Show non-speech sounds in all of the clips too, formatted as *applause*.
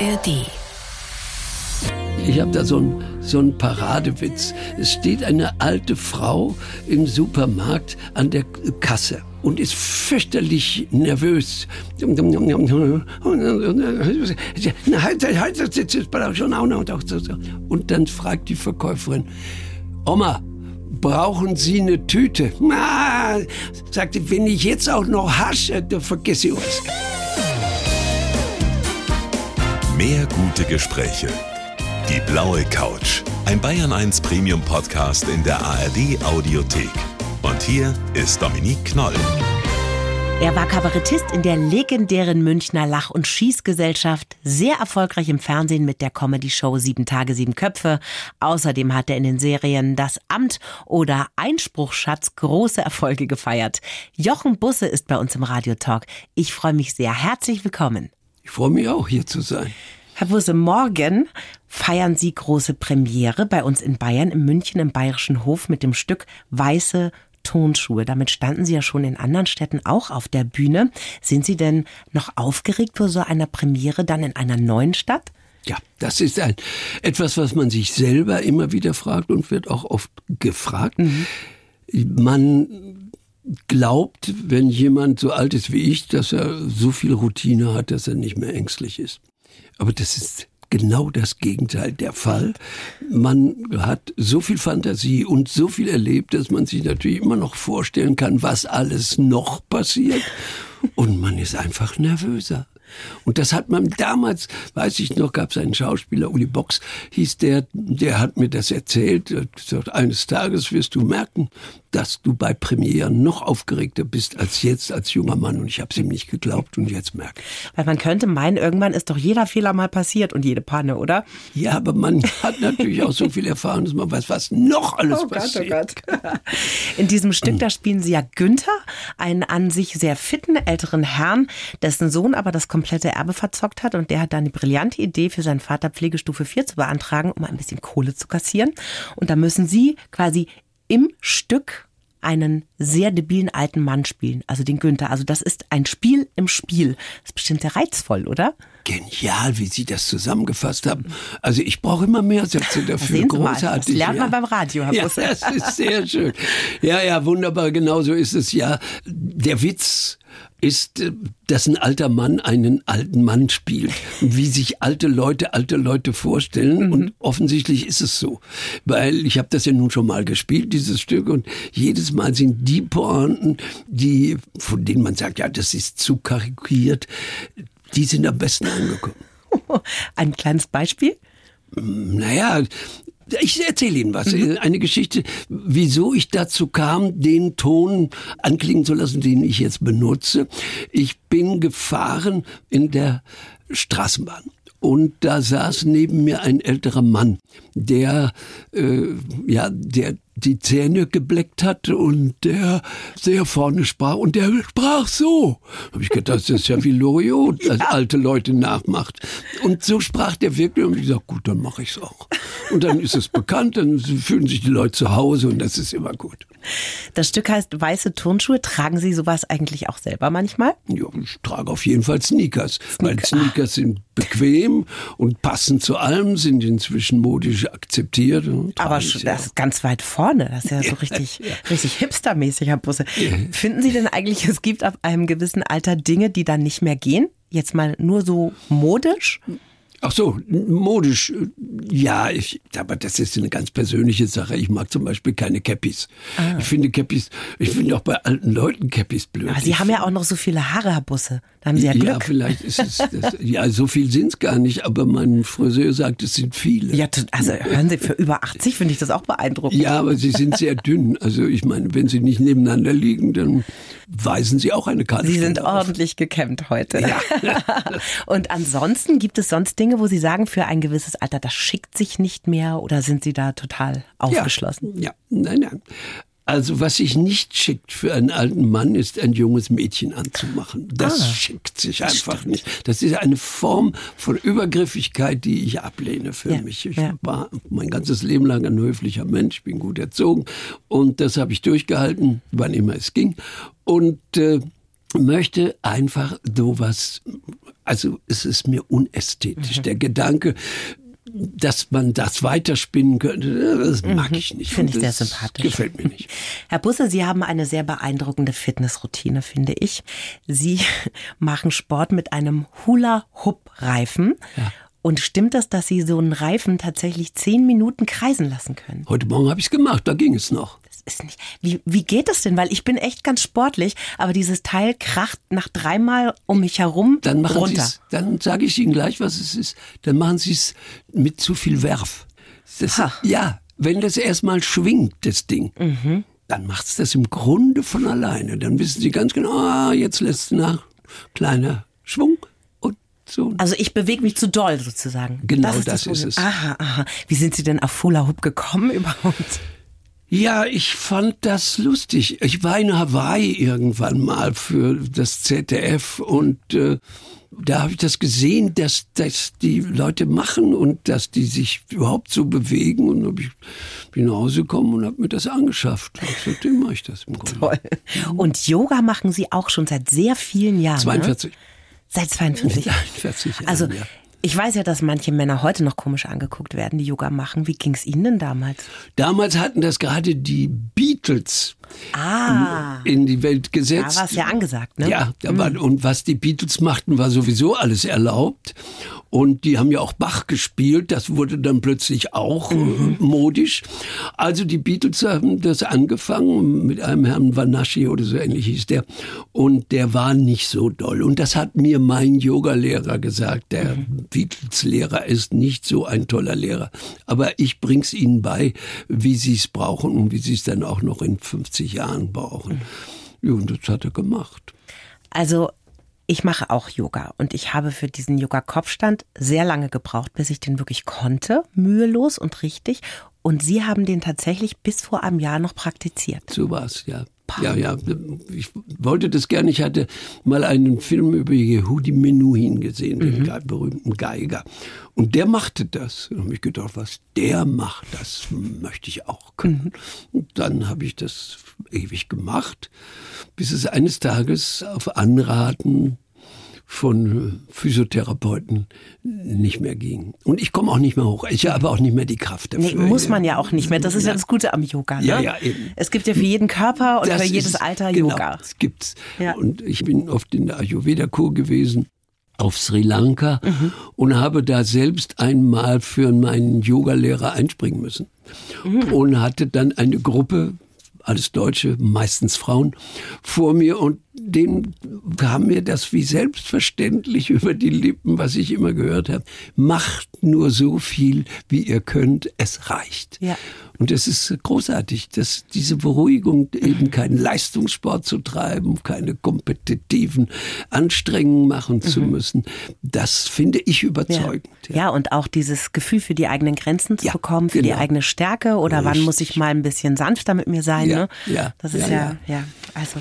ARD. Ich habe da so einen so Paradewitz. Es steht eine alte Frau im Supermarkt an der Kasse und ist fürchterlich nervös. Und dann fragt die Verkäuferin, Oma, brauchen Sie eine Tüte? Ah, sagte, wenn ich jetzt auch noch hasche, dann vergesse ich was. Mehr gute Gespräche. Die blaue Couch. Ein Bayern 1 Premium Podcast in der ARD Audiothek. Und hier ist Dominique Knoll. Er war Kabarettist in der legendären Münchner Lach- und Schießgesellschaft, sehr erfolgreich im Fernsehen mit der Comedy-Show Sieben Tage, Sieben Köpfe. Außerdem hat er in den Serien Das Amt oder Einspruchschatz große Erfolge gefeiert. Jochen Busse ist bei uns im Radiotalk. Ich freue mich sehr. Herzlich willkommen. Ich freue mich auch, hier zu sein. Herr Busse, morgen feiern Sie große Premiere bei uns in Bayern, in München im Bayerischen Hof mit dem Stück Weiße Tonschuhe. Damit standen Sie ja schon in anderen Städten auch auf der Bühne. Sind Sie denn noch aufgeregt vor so einer Premiere dann in einer neuen Stadt? Ja, das ist ein, etwas, was man sich selber immer wieder fragt und wird auch oft gefragt. Mhm. Man glaubt, wenn jemand so alt ist wie ich, dass er so viel Routine hat, dass er nicht mehr ängstlich ist. Aber das ist genau das Gegenteil der Fall. Man hat so viel Fantasie und so viel erlebt, dass man sich natürlich immer noch vorstellen kann, was alles noch passiert. Und man ist einfach nervöser. Und das hat man damals, weiß ich noch, gab es einen Schauspieler, Uli Box, hieß der, der hat mir das erzählt. Sagt, eines Tages wirst du merken, dass du bei Premieren noch aufgeregter bist als jetzt als junger Mann. Und ich habe es ihm nicht geglaubt und jetzt merke ich. Weil man könnte meinen, irgendwann ist doch jeder Fehler mal passiert und jede Panne, oder? Ja, aber man *laughs* hat natürlich auch so viel Erfahrung, dass man weiß, was noch alles oh passiert. Gott, oh Gott. In diesem Stück, da spielen sie ja Günther, einen an sich sehr fitten älteren Herrn, dessen Sohn aber das komplette Erbe verzockt hat und der hat dann die brillante Idee für seinen Vater Pflegestufe 4 zu beantragen, um ein bisschen Kohle zu kassieren. Und da müssen sie quasi im Stück einen sehr debilen alten Mann spielen, also den Günther. Also das ist ein Spiel im Spiel. Das ist bestimmt sehr reizvoll, oder? Genial, wie Sie das zusammengefasst haben. Also ich brauche immer mehr Sätze dafür. Großartig. Das lernt man beim Radio, Herr ja. Das ist sehr schön. Ja, ja, wunderbar. Genau so ist es ja. Der Witz ist, äh, dass ein alter Mann einen alten Mann spielt. Wie sich alte Leute alte Leute vorstellen. Mhm. Und offensichtlich ist es so. Weil ich habe das ja nun schon mal gespielt, dieses Stück. Und jedes Mal sind die Pointen, die, von denen man sagt, ja, das ist zu karikiert, die sind am besten angekommen. *laughs* Ein kleines Beispiel? Naja, ich erzähle Ihnen was. Mhm. Eine Geschichte, wieso ich dazu kam, den Ton anklingen zu lassen, den ich jetzt benutze. Ich bin gefahren in der Straßenbahn. Und da saß neben mir ein älterer Mann, der, äh, ja, der die Zähne gebleckt hatte und der sehr vorne sprach und der sprach so. Habe ich gedacht, das ist ja wie Loriot, *laughs* das ja. alte Leute nachmacht. Und so sprach der wirklich und ich gesagt, gut, dann mache ich es auch. Und dann ist es bekannt, dann fühlen sich die Leute zu Hause und das ist immer gut. Das Stück heißt Weiße Turnschuhe. Tragen Sie sowas eigentlich auch selber manchmal? Ja, ich trage auf jeden Fall Sneakers, Sneaker. weil Sneakers sind bequem und passen zu allem, sind inzwischen modisch akzeptiert. Aber das ist ganz weit vorne. Das ist ja so *laughs* richtig, ja. richtig hipstermäßig, Herr Busse. Finden Sie denn eigentlich, es gibt ab einem gewissen Alter Dinge, die dann nicht mehr gehen? Jetzt mal nur so modisch? Ach so, modisch, ja, ich, aber das ist eine ganz persönliche Sache. Ich mag zum Beispiel keine Cappies. Ah. Ich finde Cappies, ich finde auch bei alten Leuten Cappies blöd. Aber Sie haben ja auch noch so viele Haare, Herr Busse. Da haben Sie ja Glück. Ja, vielleicht ist es, *laughs* das, ja, so viel sind es gar nicht, aber mein Friseur sagt, es sind viele. Ja, also hören Sie, für über 80 finde ich das auch beeindruckend. Ja, aber Sie sind sehr dünn. Also ich meine, wenn Sie nicht nebeneinander liegen, dann weisen Sie auch eine Karte. Sie sind ordentlich gekämmt heute. Ja. *laughs* Und ansonsten gibt es sonst Dinge, Dinge, wo Sie sagen, für ein gewisses Alter, das schickt sich nicht mehr oder sind Sie da total aufgeschlossen? Ja, ja. nein, nein. Also was sich nicht schickt für einen alten Mann, ist ein junges Mädchen anzumachen. Das ah, schickt sich einfach nicht. Das ist eine Form von Übergriffigkeit, die ich ablehne für ja, mich. Ich ja. war mein ganzes Leben lang ein höflicher Mensch, bin gut erzogen und das habe ich durchgehalten, wann immer es ging. Und äh, möchte einfach sowas Also es ist mir unästhetisch. Mhm. Der Gedanke, dass man das weiterspinnen könnte, das mhm. mag ich nicht. Finde ich sehr sympathisch. Gefällt mir nicht. *laughs* Herr Busse, Sie haben eine sehr beeindruckende Fitnessroutine, finde ich. Sie *laughs* machen Sport mit einem Hula-Hoop-Reifen. Ja. Und stimmt das, dass Sie so einen Reifen tatsächlich zehn Minuten kreisen lassen können? Heute Morgen habe ich es gemacht, da ging es noch ist nicht. Wie, wie geht das denn? Weil ich bin echt ganz sportlich, aber dieses Teil kracht nach dreimal um mich herum dann machen runter. Dann sage ich Ihnen gleich, was es ist. Dann machen Sie es mit zu viel Werf. Das, ja, wenn das erstmal schwingt, das Ding, mhm. dann macht es das im Grunde von alleine. Dann wissen Sie ganz genau, ah, jetzt lässt es nach. Kleiner Schwung. und So. Also ich bewege mich zu doll sozusagen. Genau das ist, das ist es. Aha, aha. Wie sind Sie denn auf Hula Hoop gekommen *laughs* überhaupt? Ja, ich fand das lustig. Ich war in Hawaii irgendwann mal für das ZDF und äh, da habe ich das gesehen, dass das die Leute machen und dass die sich überhaupt so bewegen. Und habe ich bin nach Hause gekommen und habe mir das angeschafft. Und seitdem mache ich das im Grunde. Toll. Und Yoga machen Sie auch schon seit sehr vielen Jahren. 42. Ne? Seit 42. 42 Jahren. Also ja. Ich weiß ja, dass manche Männer heute noch komisch angeguckt werden, die Yoga machen. Wie ging es Ihnen denn damals? Damals hatten das gerade die Beatles ah, in die Welt gesetzt. Da war es ja angesagt, ne? Ja, da war, und was die Beatles machten, war sowieso alles erlaubt. Und die haben ja auch Bach gespielt, das wurde dann plötzlich auch mhm. modisch. Also die Beatles haben das angefangen mit einem Herrn Vanaschi oder so ähnlich hieß der. Und der war nicht so doll. Und das hat mir mein Yogalehrer gesagt. Der mhm. Beatles-Lehrer ist nicht so ein toller Lehrer. Aber ich bring's ihnen bei, wie sie es brauchen und wie sie es dann auch noch in 50 Jahren brauchen. Ja, und das hat er gemacht. Also ich mache auch Yoga und ich habe für diesen Yoga-Kopfstand sehr lange gebraucht, bis ich den wirklich konnte, mühelos und richtig. Und Sie haben den tatsächlich bis vor einem Jahr noch praktiziert. So war es, ja. Ja, ja, ich wollte das gerne. Ich hatte mal einen Film über Yehudi Menuhin gesehen, den mhm. berühmten Geiger. Und der machte das. Und habe ich gedacht, was der macht, das möchte ich auch können. Mhm. Und dann habe ich das ewig gemacht, bis es eines Tages auf Anraten von Physiotherapeuten nicht mehr ging. Und ich komme auch nicht mehr hoch. Ich habe auch nicht mehr die Kraft dafür. Nee, muss man ja auch nicht mehr. Das ist ja, ja das Gute am Yoga. Ne? Ja, ja, eben. Es gibt ja für jeden Körper und das für jedes ist, Alter genau, Yoga. Das gibt's. Ja. Und ich bin oft in der Ayurveda-Kur gewesen auf Sri Lanka mhm. und habe da selbst einmal für meinen Yogalehrer einspringen müssen. Mhm. Und hatte dann eine Gruppe alles Deutsche, meistens Frauen, vor mir und denen kam mir das wie selbstverständlich *laughs* über die Lippen, was ich immer gehört habe. Macht nur so viel, wie ihr könnt, es reicht. Ja. Und es ist großartig, dass diese Beruhigung, eben *laughs* keinen Leistungssport zu treiben, keine kompetitiven Anstrengungen machen mhm. zu müssen, das finde ich überzeugend. Ja. ja. und auch dieses Gefühl für die eigenen Grenzen zu ja, bekommen, für genau. die eigene Stärke oder Richtig. wann muss ich mal ein bisschen sanfter mit mir sein. Ja, ne? ja, das ist ja, ja, also,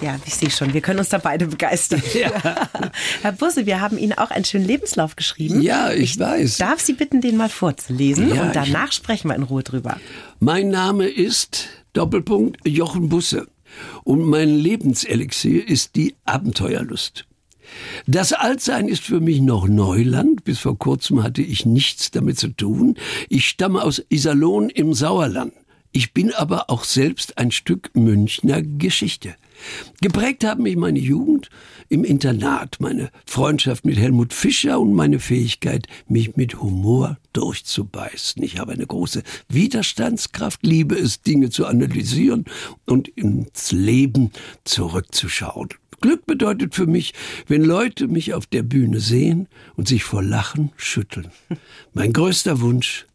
ja, ich sehe schon, wir können uns da beide begeistern. Ja. *laughs* Herr Busse, wir haben Ihnen auch einen schönen Lebenslauf geschrieben. Ja, ich, ich weiß. Darf Sie bitten, den mal vorzulesen und danach sprechen wir in Ruhe drüber. Mein Name ist Doppelpunkt Jochen Busse und mein Lebenselixier ist die Abenteuerlust. Das Altsein ist für mich noch Neuland. Bis vor kurzem hatte ich nichts damit zu tun. Ich stamme aus Iserlohn im Sauerland. Ich bin aber auch selbst ein Stück Münchner Geschichte. Geprägt haben mich meine Jugend im Internat, meine Freundschaft mit Helmut Fischer und meine Fähigkeit, mich mit Humor durchzubeißen. Ich habe eine große Widerstandskraft, liebe es, Dinge zu analysieren und ins Leben zurückzuschauen. Glück bedeutet für mich, wenn Leute mich auf der Bühne sehen und sich vor Lachen schütteln. Mein größter Wunsch,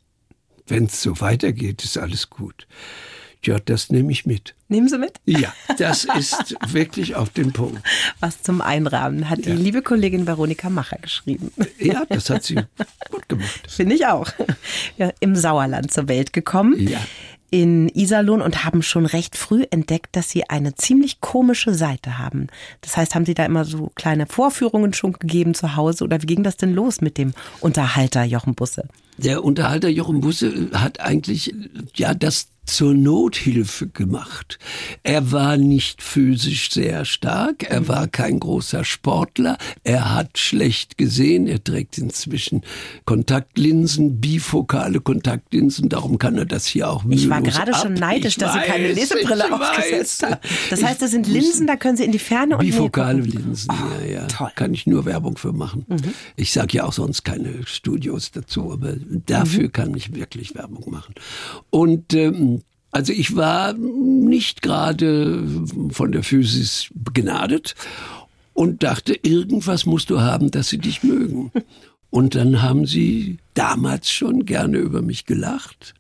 wenn es so weitergeht, ist alles gut. Ja, das nehme ich mit. Nehmen Sie mit? Ja, das ist wirklich auf den Punkt. Was zum Einrahmen hat ja. die liebe Kollegin Veronika Macher geschrieben. Ja, das hat sie gut gemacht. *laughs* Finde ich auch. Ja, Im Sauerland zur Welt gekommen. Ja. In Iserlohn und haben schon recht früh entdeckt, dass sie eine ziemlich komische Seite haben. Das heißt, haben Sie da immer so kleine Vorführungen schon gegeben zu Hause oder wie ging das denn los mit dem Unterhalter Jochen Busse? Der Unterhalter Jochen Busse hat eigentlich ja das zur Nothilfe gemacht. Er war nicht physisch sehr stark, er war kein großer Sportler, er hat schlecht gesehen, er trägt inzwischen Kontaktlinsen, bifokale Kontaktlinsen, darum kann er das hier auch Ich war gerade ab. schon neidisch, ich dass weiß, Sie keine Lesebrille aufgesetzt haben. Das heißt, das sind Linsen, da können Sie in die Ferne und Bifokale Linsen, oh, ja, ja. Toll. Kann ich nur Werbung für machen. Mhm. Ich sage ja auch sonst keine Studios dazu, aber dafür mhm. kann ich wirklich Werbung machen. Und ähm, also ich war nicht gerade von der Physis begnadet und dachte, irgendwas musst du haben, dass sie dich mögen. Und dann haben sie damals schon gerne über mich gelacht.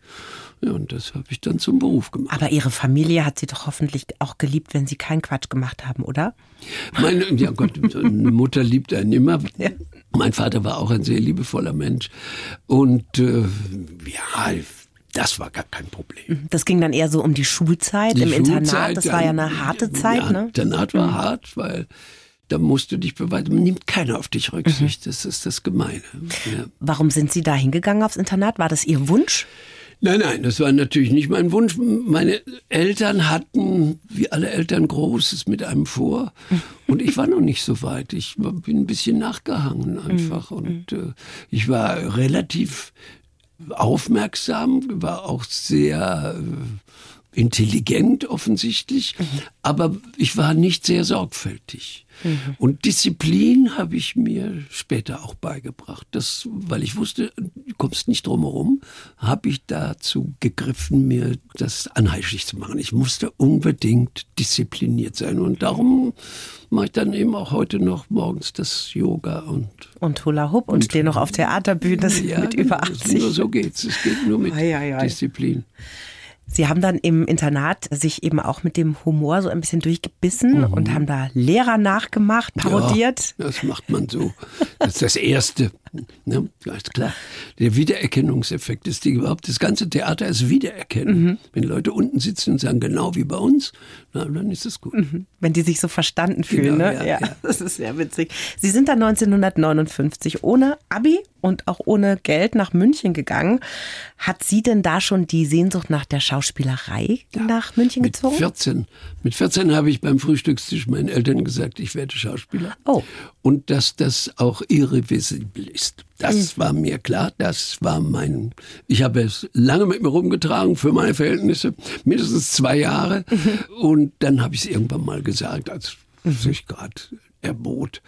Ja, und das habe ich dann zum Beruf gemacht. Aber Ihre Familie hat Sie doch hoffentlich auch geliebt, wenn Sie keinen Quatsch gemacht haben, oder? Meine, ja Gott, eine Mutter liebt einen immer. *laughs* Ja. Mein Vater war auch ein sehr liebevoller Mensch. Und äh, ja, das war gar kein Problem. Mhm. Das ging dann eher so um die Schulzeit die im Schulzeit, Internat. Das war ja eine harte Zeit, ja, ne? Internat war mhm. hart, weil da musst du dich beweisen. Man nimmt keiner auf dich Rücksicht. Mhm. Das ist das Gemeine. Ja. Warum sind Sie da hingegangen aufs Internat? War das Ihr Wunsch? Nein, nein, das war natürlich nicht mein Wunsch. Meine Eltern hatten, wie alle Eltern, Großes mit einem vor. Mhm. Und ich war noch nicht so weit. Ich bin ein bisschen nachgehangen einfach. Mhm. Und äh, ich war relativ aufmerksam, war auch sehr äh, intelligent offensichtlich, mhm. aber ich war nicht sehr sorgfältig. Mhm. Und Disziplin habe ich mir später auch beigebracht. Das, weil ich wusste, du kommst nicht drum herum, habe ich dazu gegriffen, mir das anheischig zu machen. Ich musste unbedingt diszipliniert sein. Und darum mache ich dann eben auch heute noch morgens das Yoga und und Hula Hoop und, und stehe noch auf Theaterbühnen ja, mit über 80. Nur so geht's. Es geht nur mit ei, ei, ei. Disziplin. Sie haben dann im Internat sich eben auch mit dem Humor so ein bisschen durchgebissen mhm. und haben da Lehrer nachgemacht, parodiert. Ja, das macht man so. Das ist das Erste. Ne? Ist klar. Der Wiedererkennungseffekt ist die überhaupt, das ganze Theater ist Wiedererkennen. Mhm. Wenn Leute unten sitzen und sagen, genau wie bei uns, na, dann ist es gut. Mhm. Wenn die sich so verstanden fühlen, genau, ne? Ja, ja, ja, *laughs* das ist sehr witzig. Sie sind dann 1959 ohne Abi und auch ohne Geld nach München gegangen. Hat sie denn da schon die Sehnsucht nach der Schauspielerei ja, nach München mit gezogen? 14. Mit 14 habe ich beim Frühstückstisch meinen Eltern gesagt, ich werde Schauspieler. Oh. Und dass das auch irreversibel ist. Das mhm. war mir klar, das war mein, ich habe es lange mit mir rumgetragen für meine Verhältnisse, mindestens zwei Jahre. Mhm. Und dann habe ich es irgendwann mal gesagt, als mhm. sich gerade erbot,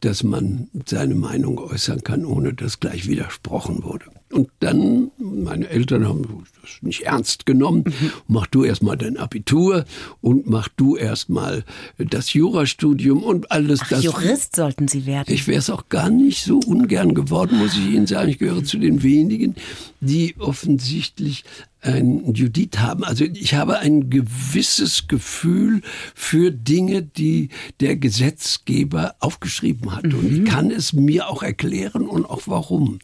dass man seine Meinung äußern kann, ohne dass gleich widersprochen wurde. Und dann, meine Eltern haben das nicht ernst genommen. Mhm. Mach du erstmal dein Abitur und mach du erstmal das Jurastudium und alles Ach, das. Jurist sollten Sie werden. Ich wäre es auch gar nicht so ungern geworden, muss ich Ihnen sagen. Ich gehöre zu den wenigen, die offensichtlich ein Judith haben. Also ich habe ein gewisses Gefühl für Dinge, die der Gesetzgeber aufgeschrieben hat. Mhm. Und ich mhm. kann es mir auch erklären und auch warum.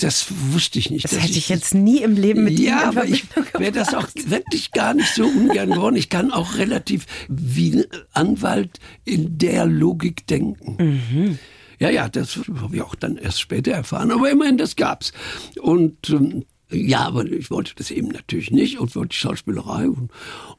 Das wusste ich nicht. Das hätte ich, ich jetzt nie im Leben mit Ja, aber ich wäre das auch wirklich gar nicht so ungern geworden. Ich kann auch relativ wie Anwalt in der Logik denken. Mhm. Ja, ja, das habe ich auch dann erst später erfahren. Aber immerhin, das gab's. Und ähm, ja, aber ich wollte das eben natürlich nicht und wollte Schauspielerei. Und,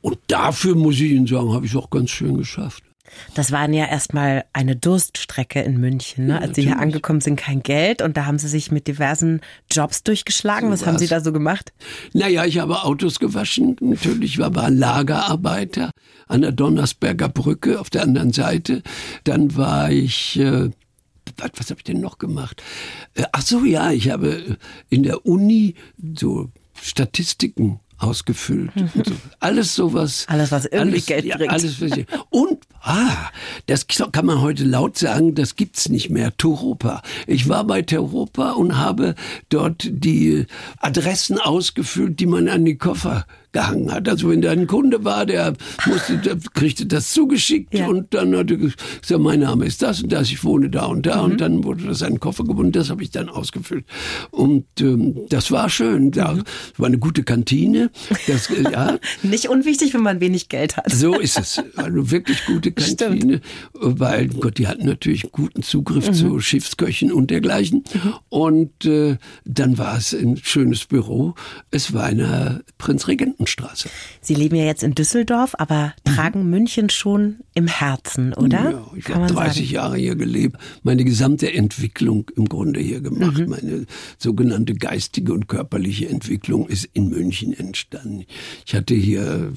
und dafür, muss ich Ihnen sagen, habe ich es auch ganz schön geschafft. Das war ja erstmal eine Durststrecke in München, ne? Ja, als Sie hier angekommen sind, kein Geld und da haben Sie sich mit diversen Jobs durchgeschlagen. So Was haben Sie da so gemacht? Naja, ich habe Autos gewaschen. Natürlich war ein Lagerarbeiter an der Donnersberger Brücke auf der anderen Seite. Dann war ich äh, was, was habe ich denn noch gemacht? Äh, ach so, ja, ich habe in der Uni so Statistiken ausgefüllt. Mhm. So. Alles sowas. Alles, was irgendwie alles, Geld bringt. Ja, alles, und, ah, das kann man heute laut sagen, das gibt's nicht mehr. Turopa. Ich war bei Turopa und habe dort die Adressen ausgefüllt, die man an die Koffer gehangen hat. Also wenn da ein Kunde war, der musste, der kriegte das zugeschickt ja. und dann hat er gesagt, mein Name ist das und das, ich wohne da und da mhm. und dann wurde das ein Koffer gebunden, das habe ich dann ausgefüllt. Und ähm, das war schön. Da mhm. war eine gute Kantine. Das, äh, ja. *laughs* Nicht unwichtig, wenn man wenig Geld hat. So ist es. Eine wirklich gute *laughs* Kantine, Stimmt. weil Gott, die hatten natürlich guten Zugriff mhm. zu Schiffsköchen und dergleichen. Mhm. Und äh, dann war es ein schönes Büro. Es war eine Prinzregenten Gartenstraße. Sie leben ja jetzt in Düsseldorf, aber tragen mhm. München schon im Herzen, oder? Ja, ich habe 30 sagen. Jahre hier gelebt, meine gesamte Entwicklung im Grunde hier gemacht. Mhm. Meine sogenannte geistige und körperliche Entwicklung ist in München entstanden. Ich hatte hier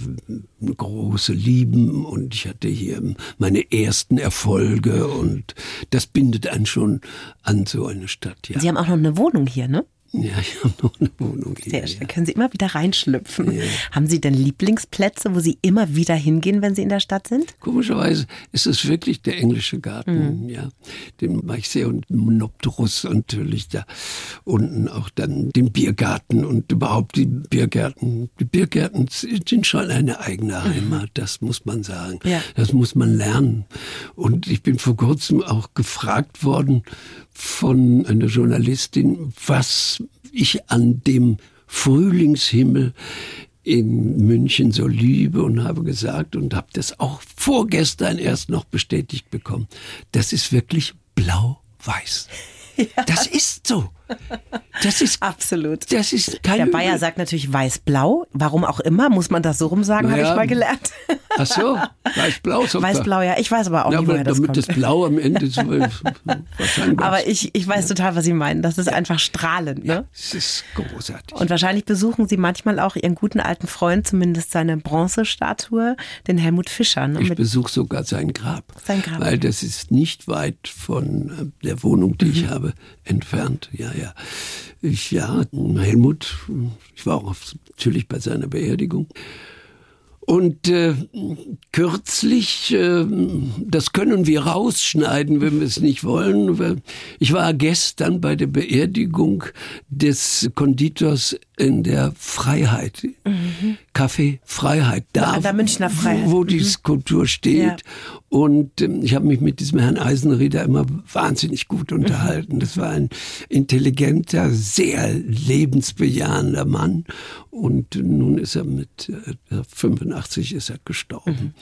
große Lieben und ich hatte hier meine ersten Erfolge und das bindet einen schon an so eine Stadt. Ja. Sie haben auch noch eine Wohnung hier, ne? Ja, ich habe noch eine Wohnung. Sehr schön. Ja. Können Sie immer wieder reinschlüpfen. Ja. Haben Sie denn Lieblingsplätze, wo Sie immer wieder hingehen, wenn Sie in der Stadt sind? Komischerweise ist es wirklich der englische Garten. Mhm. Ja, den mache ich sehr und Monopterus natürlich da unten auch dann den Biergarten und überhaupt die Biergärten. Die Biergärten sind schon eine eigene mhm. Heimat. Das muss man sagen. Ja. Das muss man lernen. Und ich bin vor kurzem auch gefragt worden von einer Journalistin, was ich an dem Frühlingshimmel in München so liebe und habe gesagt und habe das auch vorgestern erst noch bestätigt bekommen. Das ist wirklich blau-weiß. *laughs* Ja. Das ist so. Das ist absolut. Das ist kein Der Bayer Übel. sagt natürlich weiß-blau. Warum auch immer, muss man das so rum sagen, naja, habe ich mal gelernt. Ach so, weiß-blau. Weiß-blau, ja. Ich weiß aber auch ja, nicht, woher das damit kommt. das Blau am Ende so wahrscheinlich. Aber ich, ich weiß ja. total, was Sie meinen. Das ist einfach strahlend. Ne? Ja, es ist großartig. Und wahrscheinlich besuchen Sie manchmal auch Ihren guten alten Freund, zumindest seine Bronzestatue, den Helmut Fischer. Ne? Ich besuche sogar sein Grab. Sein Grab. Weil das ist nicht weit von äh, der Wohnung, die mhm. ich habe, entfernt. Ja, ja. Ich, ja, Helmut, ich war auch natürlich bei seiner Beerdigung. Und äh, kürzlich, äh, das können wir rausschneiden, wenn wir es nicht wollen. Ich war gestern bei der Beerdigung des Konditors in der Freiheit. Mhm. Café Freiheit. Da, An der Münchner Freiheit. Wo, wo die mhm. Skulptur steht. Ja. Und ähm, ich habe mich mit diesem Herrn Eisenrieder immer wahnsinnig gut unterhalten. Das war ein intelligenter, sehr lebensbejahender Mann. Und nun ist er mit äh, 85 ist er gestorben. Mhm.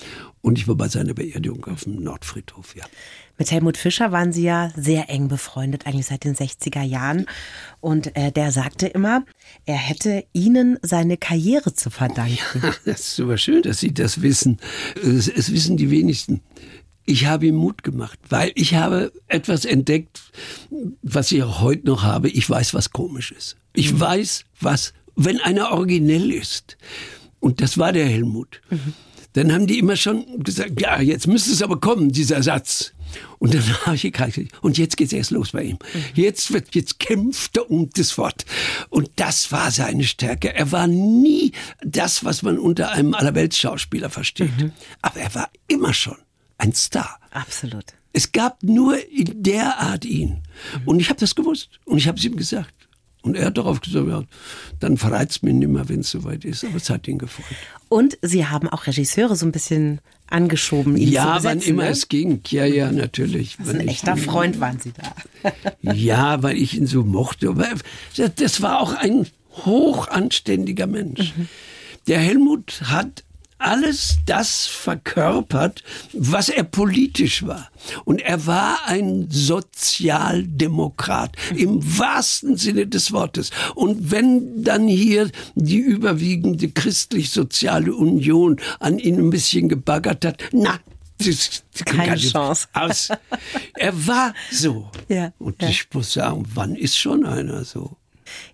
Und ich war bei seiner Beerdigung auf dem Nordfriedhof, ja. Mit Helmut Fischer waren Sie ja sehr eng befreundet, eigentlich seit den 60er Jahren. Und äh, der sagte immer, er hätte Ihnen seine Karriere zu verdanken. *laughs* das ist super schön, dass Sie das wissen. Es, es wissen die wenigsten. Ich habe ihm Mut gemacht, weil ich habe etwas entdeckt, was ich auch heute noch habe. Ich weiß, was komisch ist. Ich mhm. weiß, was, wenn einer originell ist. Und das war der Helmut. Mhm. Dann haben die immer schon gesagt, ja, jetzt müsste es aber kommen, dieser Satz. Und dann *laughs* habe ich gesagt, und jetzt geht's erst los bei ihm. Mhm. Jetzt wird, jetzt kämpft er um das Wort. Und das war seine Stärke. Er war nie das, was man unter einem Allerweltsschauspieler versteht. Mhm. Aber er war immer schon ein Star. Absolut. Es gab nur in der Art ihn. Mhm. Und ich habe das gewusst. Und ich habe es ihm gesagt. Und er hat darauf gesagt, ja, dann verreizt mich nicht mehr, wenn es soweit ist. Aber es hat ihn gefreut. Und Sie haben auch Regisseure so ein bisschen angeschoben, ihn ja, zu besetzen, wann immer ne? es ging. Ja, ja, natürlich. ein echter Freund waren Sie da. *laughs* ja, weil ich ihn so mochte. Das war auch ein hochanständiger Mensch. Mhm. Der Helmut hat alles das verkörpert, was er politisch war. Und er war ein Sozialdemokrat im wahrsten Sinne des Wortes. Und wenn dann hier die überwiegende christlich-soziale Union an ihn ein bisschen gebaggert hat, na, das, keine Chance. Aus. Er war so. Ja, Und ja. ich muss sagen, wann ist schon einer so?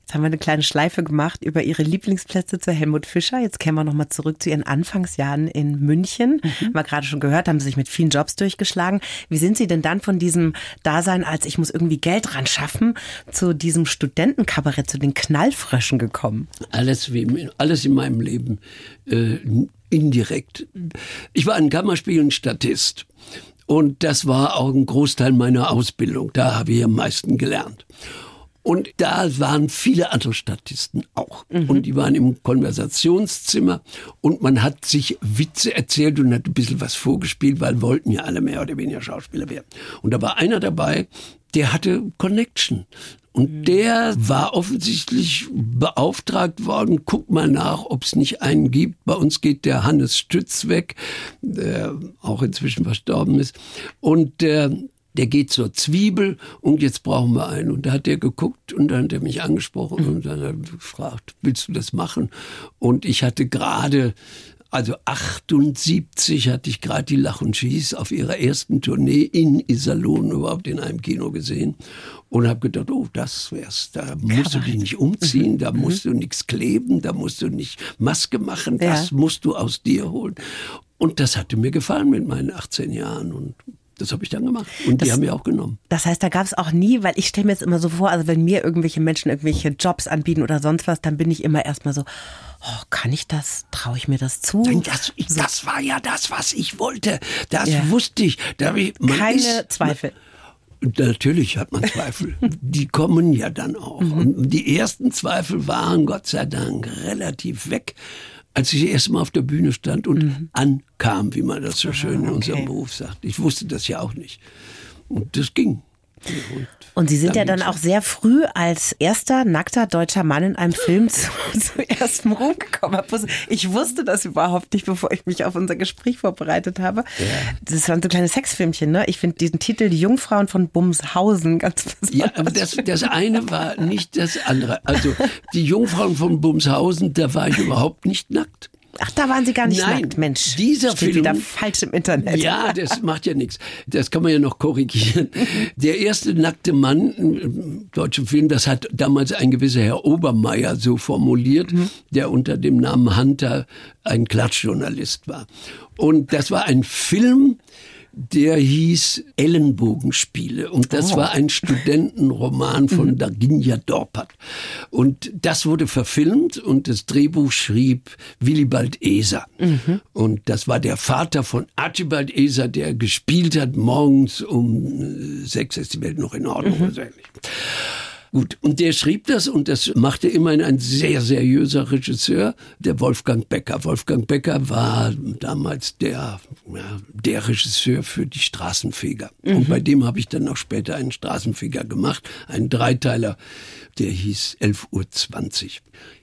Jetzt haben wir eine kleine Schleife gemacht über Ihre Lieblingsplätze zu Helmut Fischer. Jetzt kehren wir nochmal zurück zu Ihren Anfangsjahren in München. Mhm. Haben wir gerade schon gehört, haben Sie sich mit vielen Jobs durchgeschlagen. Wie sind Sie denn dann von diesem Dasein, als ich muss irgendwie Geld ran schaffen, zu diesem Studentenkabarett, zu den Knallfröschen gekommen? Alles, wie, alles in meinem Leben äh, indirekt. Ich war ein Kammerspielenstatist. Und das war auch ein Großteil meiner Ausbildung. Da habe ich am meisten gelernt. Und da waren viele andere Statisten auch. Mhm. Und die waren im Konversationszimmer und man hat sich Witze erzählt und hat ein bisschen was vorgespielt, weil wollten ja alle mehr oder weniger Schauspieler werden. Und da war einer dabei, der hatte Connection. Und mhm. der war offensichtlich beauftragt worden, guck mal nach, ob es nicht einen gibt. Bei uns geht der Hannes Stütz weg, der auch inzwischen verstorben ist. Und der der geht zur Zwiebel und jetzt brauchen wir einen. Und da hat der geguckt und dann hat er mich angesprochen und dann hat er gefragt, willst du das machen? Und ich hatte gerade also 78 hatte ich gerade die Lach und Schieß auf ihrer ersten Tournee in Iserlohn überhaupt in einem Kino gesehen und habe gedacht, oh, das wär's. Da musst du dich nicht umziehen, da musst du nichts kleben, da musst du nicht Maske machen, das ja. musst du aus dir holen. Und das hatte mir gefallen mit meinen 18 Jahren und das habe ich dann gemacht. Und das, die haben mir auch genommen. Das heißt, da gab es auch nie, weil ich stelle mir jetzt immer so vor, also wenn mir irgendwelche Menschen irgendwelche Jobs anbieten oder sonst was, dann bin ich immer erstmal so, oh, kann ich das? Traue ich mir das zu? Nein, das, so. das war ja das, was ich wollte. Das ja. wusste ich. Da ich Keine ist, Zweifel. Natürlich hat man Zweifel. *laughs* die kommen ja dann auch. Mhm. Und die ersten Zweifel waren Gott sei Dank relativ weg als ich erst mal auf der Bühne stand und mhm. ankam, wie man das so schön in unserem Beruf sagt. Ich wusste das ja auch nicht. Und das ging. Und, Sie sind ja dann auch sehr früh als erster nackter deutscher Mann in einem Film *laughs* zu, zu erstem Ruhm gekommen. Ich wusste das überhaupt nicht, bevor ich mich auf unser Gespräch vorbereitet habe. Ja. Das waren so kleine Sexfilmchen, ne? Ich finde diesen Titel Die Jungfrauen von Bumshausen ganz besonders. Ja, aber das, das eine war nicht das andere. Also die Jungfrauen von Bumshausen, da war ich überhaupt nicht nackt. Ach, da waren Sie gar nicht Nein, nackt, Mensch. Dieser Steht Film wieder falsch im Internet. Ja, das macht ja nichts. Das kann man ja noch korrigieren. Der erste nackte Mann im deutschen Film, das hat damals ein gewisser Herr Obermeier so formuliert, mhm. der unter dem Namen Hunter ein Klatschjournalist war. Und das war ein Film, der hieß Ellenbogenspiele. Und das oh. war ein Studentenroman von mhm. Daginja Dorpat. Und das wurde verfilmt und das Drehbuch schrieb Willibald Eser. Mhm. Und das war der Vater von Archibald Eser, der gespielt hat morgens um sechs ist die Welt noch in Ordnung. Mhm. Gut, und der schrieb das und das machte immerhin ein sehr seriöser Regisseur, der Wolfgang Becker. Wolfgang Becker war damals der, ja, der Regisseur für die Straßenfeger. Mhm. Und bei dem habe ich dann noch später einen Straßenfeger gemacht, einen Dreiteiler, der hieß 11.20 Uhr.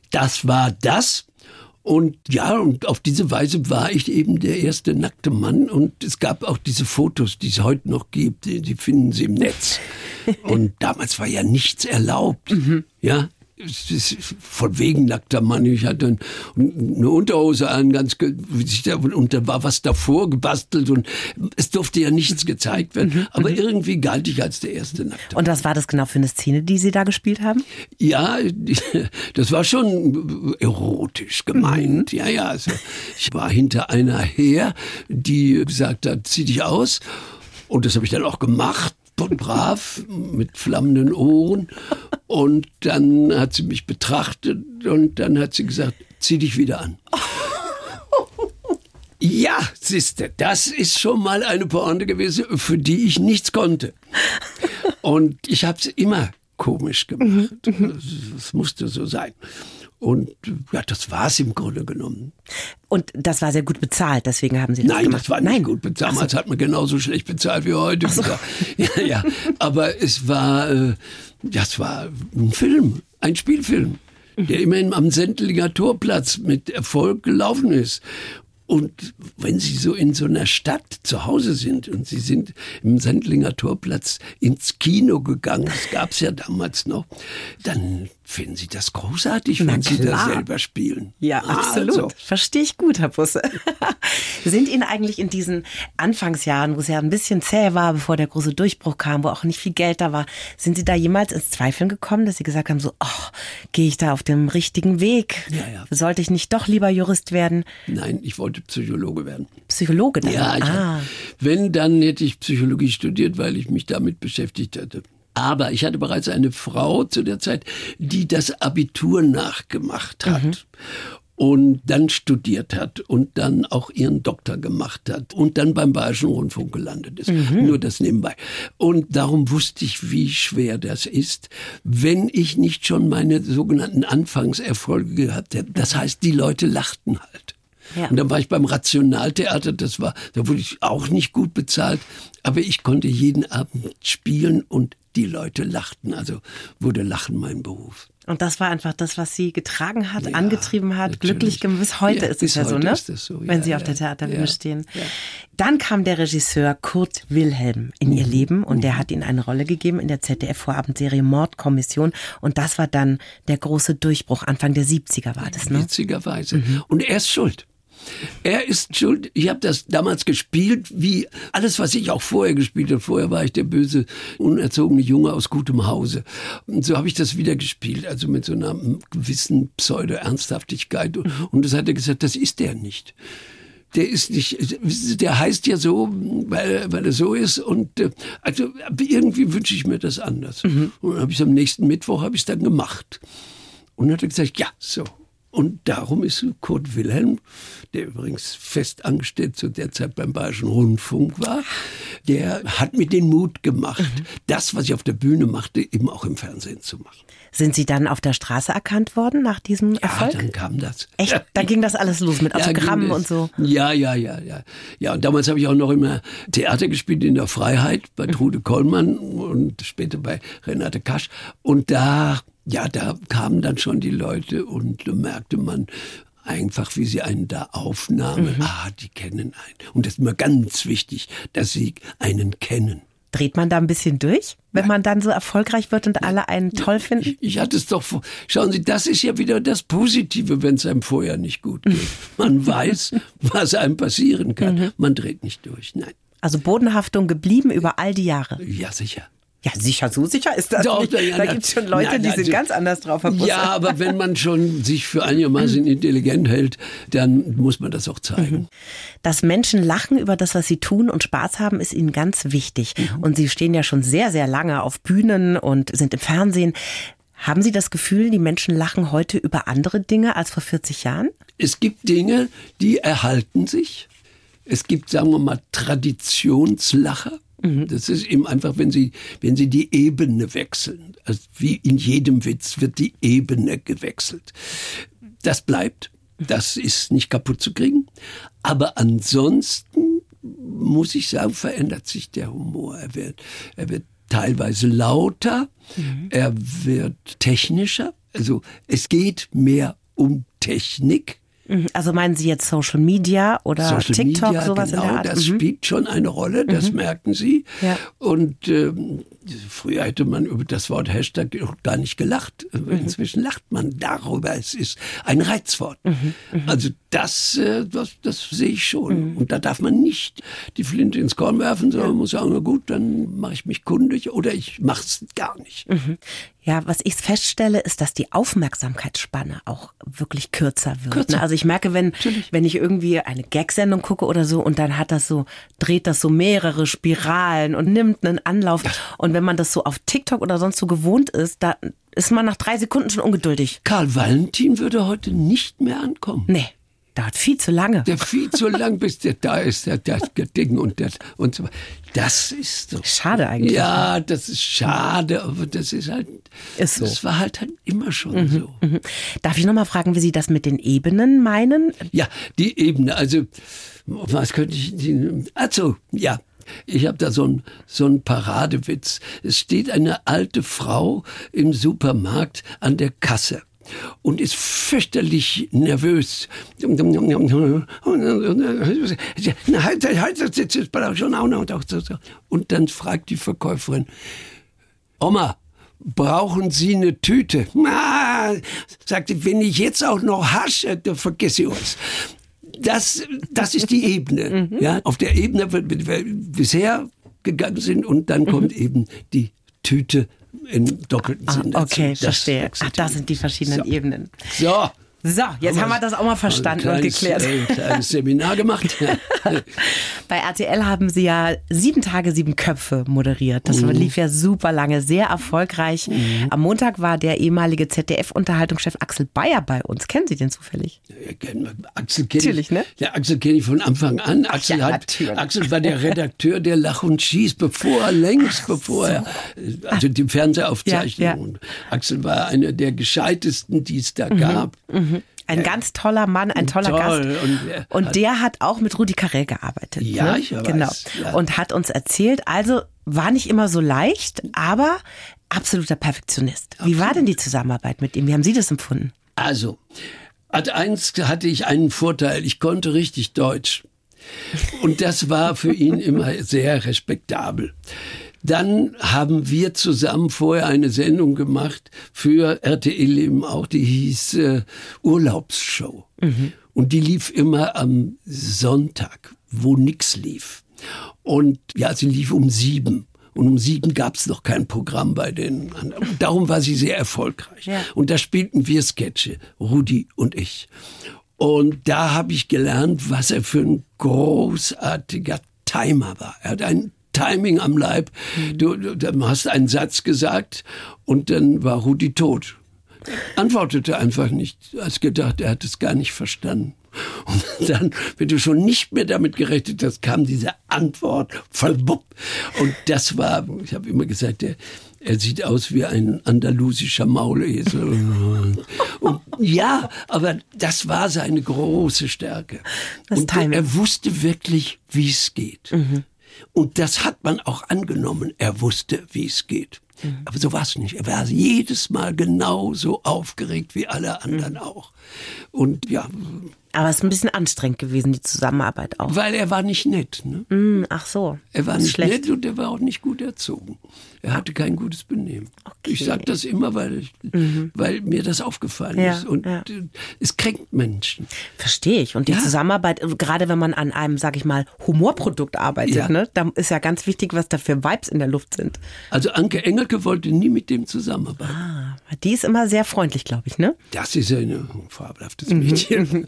Das war das. Und ja, und auf diese Weise war ich eben der erste nackte Mann. Und es gab auch diese Fotos, die es heute noch gibt, die, die finden Sie im Netz. *laughs* Und damals war ja nichts erlaubt. Mhm. Ja, von wegen nackter Mann. Ich hatte eine Unterhose an, ganz und da war was davor gebastelt und es durfte ja nichts gezeigt werden. Mhm. Aber mhm. irgendwie galt ich als der erste nackte. Und was war das genau für eine Szene, die Sie da gespielt haben? Ja, *laughs* das war schon erotisch gemeint. Mhm. Ja, ja. Also ich war hinter einer her, die gesagt hat, zieh dich aus. Und das habe ich dann auch gemacht brav mit flammenden Ohren. Und dann hat sie mich betrachtet und dann hat sie gesagt, zieh dich wieder an. Ja, siehste, das ist schon mal eine Pointe gewesen, für die ich nichts konnte. Und ich habe es immer komisch gemacht. Es mhm, mhm. musste so sein. Und ja, das war es im Grunde genommen. Und das war sehr gut bezahlt, deswegen haben Sie das Nein, gemacht? Nein, das war nicht Nein. gut bezahlt. Damals so. hat man genauso schlecht bezahlt wie heute. So. *laughs* Ja, ja, aber es war, äh, das war ein Film, ein Spielfilm, der immerhin am Sendlinger Torplatz mit Erfolg gelaufen ist. Und wenn Sie so in so einer Stadt zu Hause sind und Sie sind im Sendlinger Torplatz ins Kino gegangen, das gab es ja damals noch, dann finden Sie das großartig, wenn Sie da selber spielen. Ja, ah, absolut. Also. Verstehe ich gut, Herr Busse. *laughs* sind Ihnen eigentlich in diesen Anfangsjahren, wo es ja ein bisschen zäh war, bevor der große Durchbruch kam, wo auch nicht viel Geld da war, sind Sie da jemals ins Zweifeln gekommen, dass Sie gesagt haben, so, oh, gehe ich da auf dem richtigen Weg? Ja, ja. Sollte ich nicht doch lieber Jurist werden? Nein, ich wollte Psychologe werden. Psychologe dann? Ja, ah. wenn, dann hätte ich Psychologie studiert, weil ich mich damit beschäftigt hätte. Aber ich hatte bereits eine Frau zu der Zeit, die das Abitur nachgemacht hat. Mhm und dann studiert hat und dann auch ihren Doktor gemacht hat und dann beim Bayerischen Rundfunk gelandet ist. Mhm. Nur das nebenbei. Und darum wusste ich, wie schwer das ist, wenn ich nicht schon meine sogenannten Anfangserfolge gehabt hätte. Das heißt, die Leute lachten halt. Ja. Und dann war ich beim Rationaltheater, das war, da wurde ich auch nicht gut bezahlt, Aber ich konnte jeden Abend spielen und die Leute lachten. Also wurde Lachen mein Beruf. Und das war einfach das, was sie getragen hat, ja, angetrieben hat, natürlich. glücklich gemacht. Bis heute ja, ist es ja so, ne? So, Wenn sie auf der Theaterbühne stehen. Dann kam der Regisseur Kurt Wilhelm in ihr mhm. Leben und der mhm. hat ihnen eine Rolle gegeben in der ZDF-Vorabendserie Mordkommission. Und das war dann der große Durchbruch. Anfang der 70er war das, ne? Witzigerweise. Mhm. Und er ist schuld. Er ist schuld. Ich habe das damals gespielt, wie alles, was ich auch vorher gespielt habe. Vorher war ich der böse, unerzogene Junge aus gutem Hause. Und so habe ich das wieder gespielt, also mit so einer gewissen Pseudo-Ernsthaftigkeit. Mhm. Und das hat er gesagt, das ist der nicht der ist nicht, der heißt ja so, weil, weil er so ist und äh, also irgendwie wünsche ich mir das anders. Mhm. Und dann habe ich am nächsten Mittwoch habe ich es dann gemacht und dann hat er gesagt, ja, so und darum ist Kurt Wilhelm, der übrigens fest angestellt zu der Zeit beim Bayerischen Rundfunk war, der hat mir den Mut gemacht, mhm. das, was ich auf der Bühne machte, eben auch im Fernsehen zu machen. Sind Sie dann auf der Straße erkannt worden nach diesem Erfolg? Ja, dann kam das. Echt? Da ging das alles los mit Autogrammen ja, und so. Ja, ja, ja, ja. Ja, und damals habe ich auch noch immer Theater gespielt in der Freiheit bei. Trude Kollmann und später bei Renate Kasch. Und da ja, da kamen dann schon die Leute und da merkte man einfach, wie sie einen da aufnahmen. Mhm. Ah, die kennen einen. Und das ist immer ganz wichtig, dass sie einen kennen. Dreht man da ein bisschen durch, wenn man dann so erfolgreich wird und alle einen toll finden? Ich, ich hatte es doch vor. Schauen Sie, das ist ja wieder das Positive, wenn es einem vorher nicht gut geht. *laughs* Man weiß, was einem passieren kann. Mhm. Man dreht nicht durch. Nein. Also Bodenhaftung geblieben über all die Jahre. Ja, sicher. Ja, sicher, so sicher ist das Doch, nicht. Ja, da gibt es schon Leute, nein, die sind ganz anders drauf. Ja, aber wenn man schon sich für einigermaßen intelligent hält, dann muss man das auch zeigen. Mhm. Dass Menschen lachen über das, was sie tun und Spaß haben, ist ihnen ganz wichtig. Mhm. Und sie stehen ja schon sehr, sehr lange auf Bühnen und sind im Fernsehen. Haben Sie das Gefühl, die Menschen lachen heute über andere Dinge als vor 40 Jahren? Es gibt Dinge, die erhalten sich. Es gibt, sagen wir mal, Traditionslacher. Mhm. Das ist eben einfach, wenn Sie, wenn Sie die Ebene wechseln. Also wie in jedem Witz wird die Ebene gewechselt. Das bleibt. Das ist nicht kaputt zu kriegen. Aber ansonsten muss ich sagen, verändert sich der Humor. Er wird, er wird teilweise lauter. Mhm. Er wird technischer. Also es geht mehr um Technik. Also meinen Sie jetzt Social Media oder Social TikTok, Media, sowas genau, in der Art? Das mhm. spielt schon eine Rolle, das mhm. merken Sie. Ja. Und ähm, früher hätte man über das Wort Hashtag gar nicht gelacht. Mhm. Inzwischen lacht man darüber. Es ist ein Reizwort. Mhm. Mhm. Also das, äh, das, das sehe ich schon. Und da darf man nicht die Flinte ins Korn werfen, sondern ja. man muss sagen, na gut, dann mache ich mich kundig oder ich mache es gar nicht. Ja, was ich feststelle, ist, dass die Aufmerksamkeitsspanne auch wirklich kürzer wird. Kürzer. Ne? Also ich merke, wenn, wenn ich irgendwie eine Gag-Sendung gucke oder so und dann hat das so, dreht das so mehrere Spiralen und nimmt einen Anlauf. Und wenn man das so auf TikTok oder sonst so gewohnt ist, da ist man nach drei Sekunden schon ungeduldig. Karl Valentin würde heute nicht mehr ankommen. Nee. Dauert viel zu lange. Der viel zu lang, bis der da ist, der, der Ding und der und so. Das ist so. Schade eigentlich. Ja, das ist schade, aber das ist halt. Ist so. Das war halt, halt immer schon mhm, so. Mhm. Darf ich nochmal fragen, wie Sie das mit den Ebenen meinen? Ja, die Ebene. Also, was könnte ich. Also, ja, ich habe da so einen so einen Paradewitz. Es steht eine alte Frau im Supermarkt an der Kasse und ist fürchterlich nervös. Und dann fragt die Verkäuferin, Oma, brauchen Sie eine Tüte? Na, sagte, wenn ich jetzt auch noch hasche, dann vergesse ich was. Das, das ist die Ebene. *laughs* Mhm. Ja, auf der Ebene, wo wir bisher gegangen sind und dann kommt eben die Tüte im doppelten ah, Sinn. Okay, das verstehe. Ach, da sind die verschiedenen so. Ebenen. So. So, jetzt haben, haben wir das auch mal verstanden kleines, und geklärt. Ein kleines Seminar gemacht. *laughs* *laughs* Bei RTL haben Sie ja sieben Tage, sieben Köpfe moderiert. Das mhm. lief ja super lange, sehr erfolgreich. Mhm. Am Montag war der ehemalige ZDF-Unterhaltungschef Axel Bayer bei uns. Kennen Sie den zufällig? Ja, Axel kenne ich. Ne? Ja, Axel kenne ich von Anfang an. Axel, ja, hat, Axel war der Redakteur der Lach und Schieß, bevor er längst, bevor so. er, also die Fernsehaufzeichnungen. Ja, Axel war einer der gescheitesten, die es da mhm. gab. Mhm. Ein ganz toller Mann, ein toller Toll. Gast. Und Und, er hat- der hat auch mit Rudi Carell gearbeitet. Ja, ne? ich weiß, Genau. ja. Und hat uns erzählt, also war nicht immer so leicht, aber absoluter Perfektionist. Wie war denn die Zusammenarbeit mit ihm? Wie haben Sie das empfunden? Also, als eins hatte ich einen Vorteil, ich konnte richtig Deutsch. Und das war für ihn immer sehr respektabel. Dann haben wir zusammen vorher eine Sendung gemacht für RTL eben auch, die hieß äh, Urlaubsshow. Und die lief immer am Sonntag, wo nix lief. Und ja, sie lief um sieben. Und um sieben gab es noch kein Programm bei den anderen. Und darum war sie sehr erfolgreich. Ja. Und da spielten wir Sketche, Rudi und ich. Und da habe ich gelernt, was er für ein großartiger Timer war. Er hat ein Timing am Leib. Du, du, du hast einen Satz gesagt und dann war Rudi tot. Antwortete einfach nicht. Als gedacht, er hat es gar nicht verstanden. Und dann, wenn du schon nicht mehr damit gerechnet hast, kam diese Antwort vollbupp. Und das war, ich habe immer gesagt, er, er sieht aus wie ein andalusischer Maulesel. Und ja, aber das war seine große Stärke. Das Und Timing. er wusste wirklich, wie es geht. Und das hat man auch angenommen. Er wusste, wie es geht. Aber so war es nicht. Er war jedes Mal genauso aufgeregt wie alle anderen auch. Und ja, Aber es ist ein bisschen anstrengend gewesen, die Zusammenarbeit auch. weil er war nicht nett. Ne? Hm, ach so. Er war nicht schlecht. nett und er war auch nicht gut erzogen. Er hatte kein gutes Benehmen. Ich sage das immer, weil, ich, weil mir das aufgefallen Mhm. Ja, ist. Und ja. äh, es kränkt Menschen. Verstehe ich. Und die Ja. Zusammenarbeit, äh, gerade wenn man an einem, sag ich mal, Humorprodukt arbeitet, ne, da ist ja ganz wichtig, was da für Vibes in der Luft sind. Also Anke Engelke wollte nie mit dem zusammenarbeiten. Ah, die ist immer sehr freundlich, glaube ich, ne? Das ist ja ein fabelhaftes Mhm. *laughs*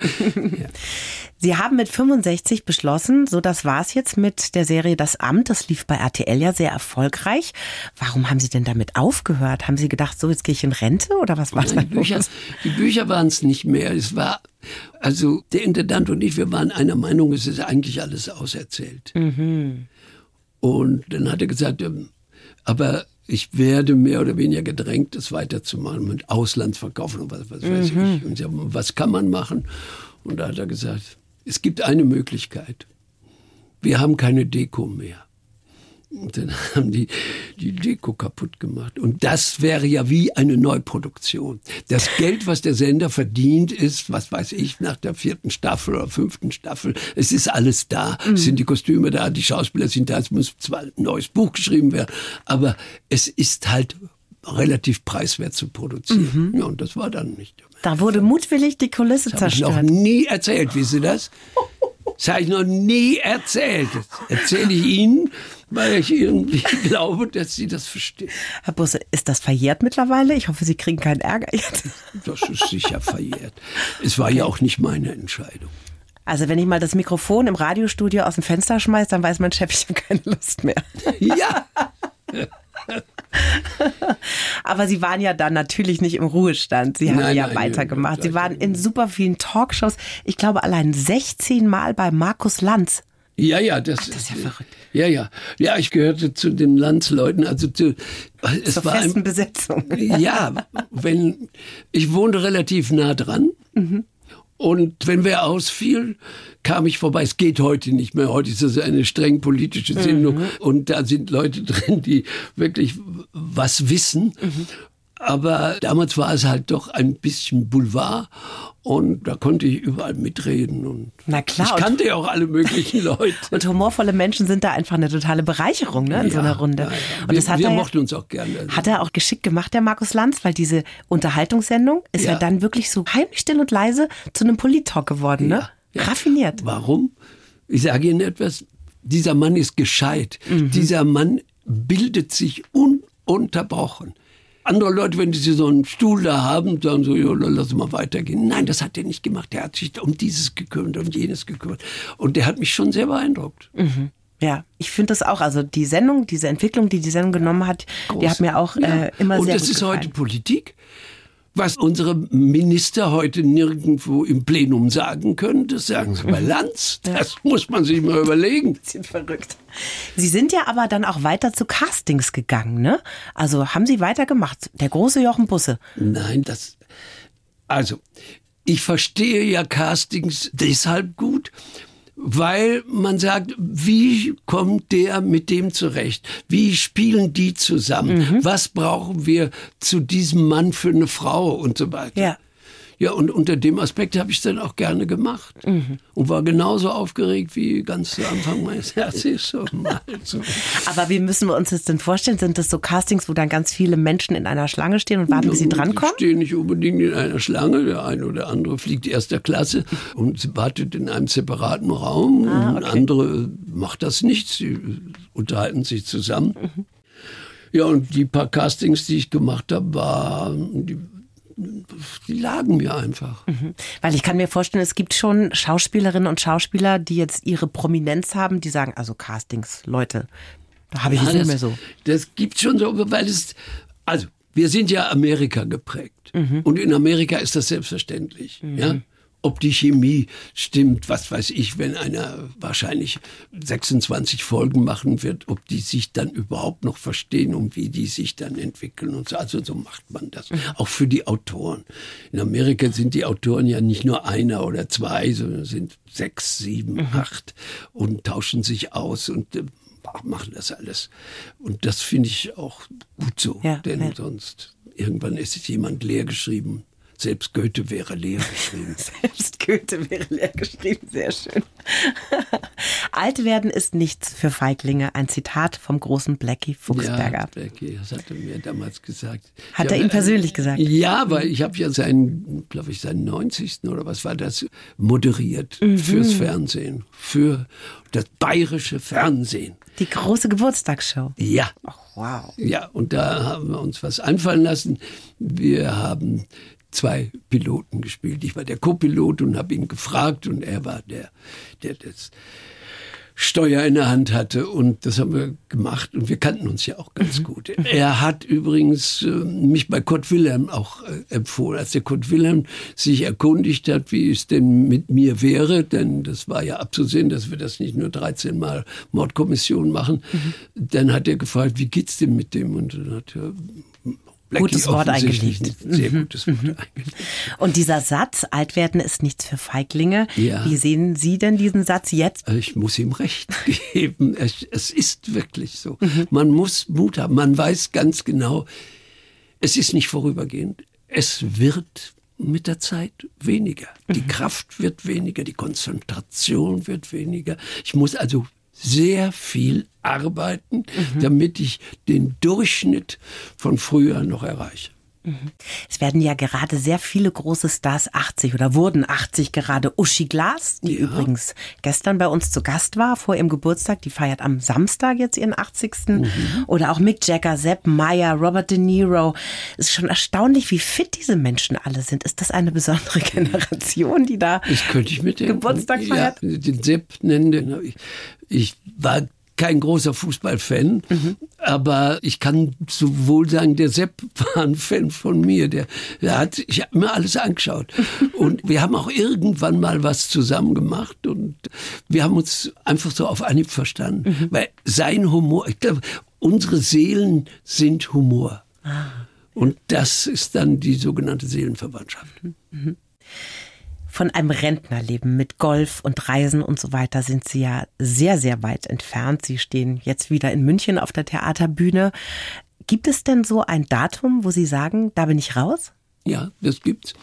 Sie haben mit 65 beschlossen, so das war's jetzt mit der Serie Das Amt. Das lief bei RTL ja sehr erfolgreich. Warum haben Sie denn damit aufgehört? Haben Sie gedacht, so jetzt gehe ich in Rente oder was war da Die Bücher, los? die Bücher waren es nicht mehr. Es war, also der Intendant und ich, wir waren einer Meinung, es ist eigentlich alles auserzählt. Und dann hat er gesagt, ähm, aber ich werde mehr oder weniger gedrängt, das weiterzumachen mit Auslandsverkaufen und was, was weiß ich. Und ich hab, was kann man machen? Und da hat er gesagt, es gibt eine Möglichkeit. Wir haben keine Deko mehr. Und dann *laughs* haben die die Deko kaputt gemacht. Und das wäre ja wie eine Neuproduktion. Das Geld, was der Sender verdient, ist, was weiß ich, nach der vierten Staffel oder fünften Staffel. Es ist alles da. Es sind die Kostüme da, die Schauspieler sind da. Es muss zwar ein neues Buch geschrieben werden, aber es ist halt relativ preiswert zu produzieren. Ja, und das war dann nicht. Da wurde mutwillig die Kulisse Das habe ich noch zerstört. nie erzählt, wissen Sie das? Das habe ich noch nie erzählt. Das erzähle ich Ihnen, weil ich irgendwie *laughs* glaube, dass Sie das verstehen. Herr Busse, ist das verjährt mittlerweile? Ich hoffe, Sie kriegen keinen Ärger jetzt. Das ist sicher verjährt. Es war ja auch nicht meine Entscheidung. Also wenn ich mal das Mikrofon im Radiostudio aus dem Fenster schmeiß, dann weiß mein Chef, ich habe keine Lust mehr. Ja, *laughs* *laughs* Aber Sie waren ja dann natürlich nicht im Ruhestand. Sie haben Nein, ja nein, weitergemacht. nein, Sie waren in super vielen Talkshows. Ich glaube allein 16 Mal bei Markus Lanz. ja, ja, das, das ist ja verrückt. Ja, ja. Ja, ich gehörte zu den Landsleuten, also zu, es Zur war ein, festen Besetzung. Ja, wenn ich wohnte relativ nah dran. Und wenn wer ausfiel, kam ich vorbei. Es geht heute nicht mehr. Heute ist es eine streng politische Sendung. Und da sind Leute *laughs* drin, die wirklich was wissen. Aber damals war es halt doch ein bisschen Boulevard. Und da konnte ich überall mitreden. Und Na klar, Ich kannte ja auch alle möglichen *laughs* Leute. Und humorvolle Menschen sind da einfach eine totale Bereicherung ne, in so einer Runde. Ja, ja. Und wir das hat wir er, ja- mochten uns auch gerne. Also hat er auch geschickt gemacht, der Markus Lanz, weil diese Unterhaltungssendung ist ja, Ja. dann wirklich so heimlich still und leise zu einem Polit-Talk geworden. Ne? Ja, ja. Raffiniert. Warum? Ich sage Ihnen etwas. Dieser Mann ist gescheit. Mhm. Dieser Mann bildet sich ununterbrochen. Andere Leute, wenn sie so einen Stuhl da haben, sagen so, ja, lass mal weitergehen. Nein, das hat er nicht gemacht. Er hat sich um dieses gekümmert, um jenes gekümmert. Und der hat mich schon sehr beeindruckt. Ja, ich finde das auch. Also die Sendung, diese Entwicklung, die die Sendung genommen hat, die hat mir auch Ja. äh, immer Und sehr das gut ist gefallen. heute Politik. Was unsere Minister heute nirgendwo im Plenum sagen können, das sagen sie bei *laughs* Lanz. Das muss man sich mal überlegen. *laughs* bisschen verrückt. Sie sind ja aber dann auch weiter zu Castings gegangen, ne? Also haben Sie weitergemacht. Der große Jochen Busse. Nein, das. Also, ich verstehe ja Castings deshalb gut, weil man sagt, wie kommt der mit dem zurecht? Wie spielen die zusammen? Mhm. Was brauchen wir zu diesem Mann für eine Frau und so weiter? Ja. Ja, und unter dem Aspekt habe ich es dann auch gerne gemacht. Mhm. Und war genauso aufgeregt wie ganz zu Anfang meines *laughs* Herzens. So so. Aber wie müssen wir uns das denn vorstellen? Sind das so Castings, wo dann ganz viele Menschen in einer Schlange stehen und warten, bis sie drankommen? Die stehen nicht unbedingt in einer Schlange. Der eine oder andere fliegt erster Klasse und wartet in einem separaten Raum. Ah, okay. Und andere macht das nicht. Sie unterhalten sich zusammen. Mhm. Ja, und die paar Castings, die ich gemacht habe, waren, die lagen mir einfach. Mhm. Weil ich kann mir vorstellen, es gibt schon Schauspielerinnen und Schauspieler, die jetzt ihre Prominenz haben, die sagen, also Castings, Leute, da habe ich ja, es nicht mehr so. Das gibt schon so, weil es, also wir sind ja Amerika geprägt. Mhm. Und in Amerika ist das selbstverständlich. Mhm. Ja? Ob die Chemie stimmt, was weiß ich, wenn einer wahrscheinlich 26 Folgen machen wird, ob die sich dann überhaupt noch verstehen und wie die sich dann entwickeln und so. Also so macht man das. Mhm. Auch für die Autoren. In Amerika sind die Autoren ja nicht nur einer oder zwei, sondern sind sechs, sieben, mhm. acht und tauschen sich aus und äh, machen das alles. Und das finde ich auch gut so, ja, denn ja. sonst irgendwann ist jemand leer geschrieben. Selbst Goethe wäre leer geschrieben. *laughs* Selbst Goethe wäre leer geschrieben, sehr schön. *laughs* Alt werden ist nichts für Feiglinge. Ein Zitat vom großen Blackie Fuchsberger. Ja, Blackie, das hat er mir damals gesagt. Hat ja, er ihm persönlich gesagt? Ja, weil ich habe ja seinen, glaube ich, seinen 90. oder was war das, moderiert mhm. fürs Fernsehen, für das bayerische Fernsehen. Die große Geburtstagsshow. Ja. Oh, wow. Ja, und da haben wir uns was einfallen lassen. Wir haben zwei Piloten gespielt. Ich war der Co-Pilot und habe ihn gefragt und er war der, der das Steuer in der Hand hatte und das haben wir gemacht und wir kannten uns ja auch ganz mhm. gut. Er hat übrigens äh, mich bei Kurt Wilhelm auch äh, empfohlen, als der Kurt Wilhelm sich erkundigt hat, wie es denn mit mir wäre, denn das war ja abzusehen, dass wir das nicht nur 13 Mal Mordkommission machen. Mhm. Dann hat er gefragt, wie geht's denn mit dem und dann hat er Blackie gutes Wort eingelegt. Sehr mhm. gutes Wort mhm. eingelegt. Und dieser Satz, alt werden ist nichts für Feiglinge. Ja. Wie sehen Sie denn diesen Satz jetzt? Ich muss ihm recht *laughs* geben. Es, es ist wirklich so. Mhm. Man muss Mut haben. Man weiß ganz genau, es ist nicht vorübergehend. Es wird mit der Zeit weniger. Die mhm. Kraft wird weniger, die Konzentration wird weniger. Ich muss also sehr viel arbeiten, mhm. damit ich den Durchschnitt von früher noch erreiche. Es werden ja gerade sehr viele große Stars 80 oder wurden 80 gerade. Uschi Glas, die ja. übrigens gestern bei uns zu Gast war, vor ihrem Geburtstag, die feiert am Samstag jetzt ihren 80. Mhm. Oder auch Mick Jagger, Sepp Meyer, Robert De Niro. Es ist schon erstaunlich, wie fit diese Menschen alle sind. Ist das eine besondere *laughs* Generation, die da das könnte ich mit Geburtstag feiert? Ja, den Sepp nennen, den ich, ich war kein großer Fußballfan, mhm. aber ich kann sowohl sagen, der Sepp war ein Fan von mir. Der, der hat, ich habe mir alles angeschaut. und wir haben auch irgendwann mal was zusammen gemacht und wir haben uns einfach so auf Anhieb verstanden. Mhm. Weil sein Humor, ich glaube, unsere Seelen sind Humor. Ah. Und das ist dann die sogenannte Seelenverwandtschaft. Mhm. Von einem Rentnerleben mit Golf und Reisen und so weiter sind Sie ja sehr, sehr weit entfernt. Sie stehen jetzt wieder in München auf der Theaterbühne. Gibt es denn so ein Datum, wo Sie sagen, da bin ich raus? Ja, das gibt's.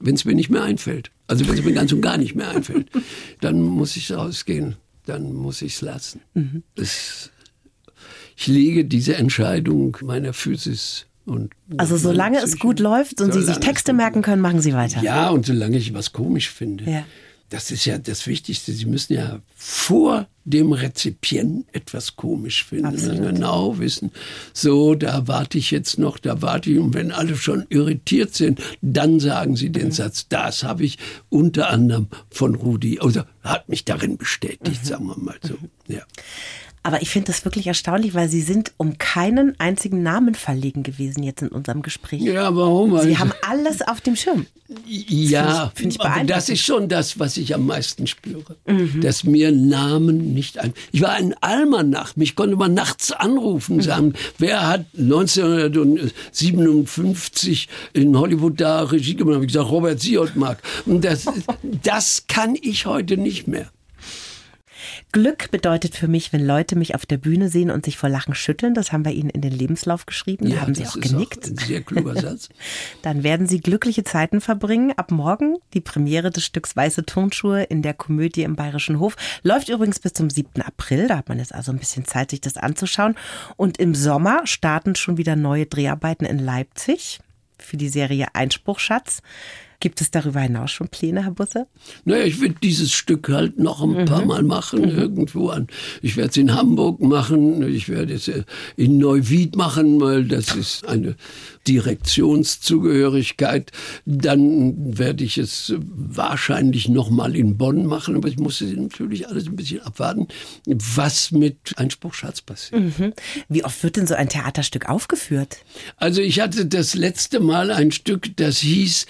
Wenn es mir nicht mehr einfällt. Also wenn es mir ganz und gar nicht mehr einfällt, *laughs* dann muss ich rausgehen. Dann muss ich es lassen. Mhm. Das, ich lege diese Entscheidung meiner Physis und also solange es gut läuft und Sie sich Texte merken können, machen Sie weiter. Ja, und solange ich was komisch finde. Ja. Das ist ja das Wichtigste. Sie müssen ja vor dem Rezipienten etwas komisch finden. Absolut. Genau wissen, so, da warte ich jetzt noch, da warte ich. Und wenn alle schon irritiert sind, dann sagen sie den mhm. Satz, das habe ich unter anderem von Rudi, also hat mich darin bestätigt, mhm. sagen wir mal so. Ja. Aber ich finde das wirklich erstaunlich, weil Sie sind um keinen einzigen Namen verlegen gewesen jetzt in unserem Gespräch. Ja, warum? Sie haben alles auf dem Schirm. Ja, find ich aber beeindruckend. das ist schon das, was ich am meisten spüre. Dass mir Namen nicht ein. Ich war ein Almanach, mich konnte man nachts anrufen, sagen, wer hat 1957 in Hollywood da Regie gemacht? Ich gesagt, Robert Siodmark. Und das, das kann ich heute nicht mehr. Glück bedeutet für mich, wenn Leute mich auf der Bühne sehen und sich vor Lachen schütteln. Das haben wir Ihnen in den Lebenslauf geschrieben. Da haben Sie das auch ist genickt. ein sehr kluger Satz. *laughs* Dann werden Sie glückliche Zeiten verbringen. Ab morgen die Premiere des Stücks Weiße Turnschuhe in der Komödie im Bayerischen Hof. Läuft übrigens bis zum 7. April. Da hat man jetzt also ein bisschen Zeit, sich das anzuschauen. Und im Sommer starten schon wieder neue Dreharbeiten in Leipzig für die Serie Einspruchschatz. Gibt es darüber hinaus schon Pläne, Herr Busse? Naja, ich will dieses Stück halt noch ein paar Mal machen, irgendwo an. Ich werde es in Hamburg machen, ich werde es äh, in Neuwied machen, weil das ist eine Direktionszugehörigkeit. Dann werde ich es wahrscheinlich noch mal in Bonn machen, aber ich muss natürlich alles ein bisschen abwarten, was mit Einspruchschatz passiert. Mhm. Wie oft wird denn so ein Theaterstück aufgeführt? Also ich hatte das letzte Mal ein Stück, das hieß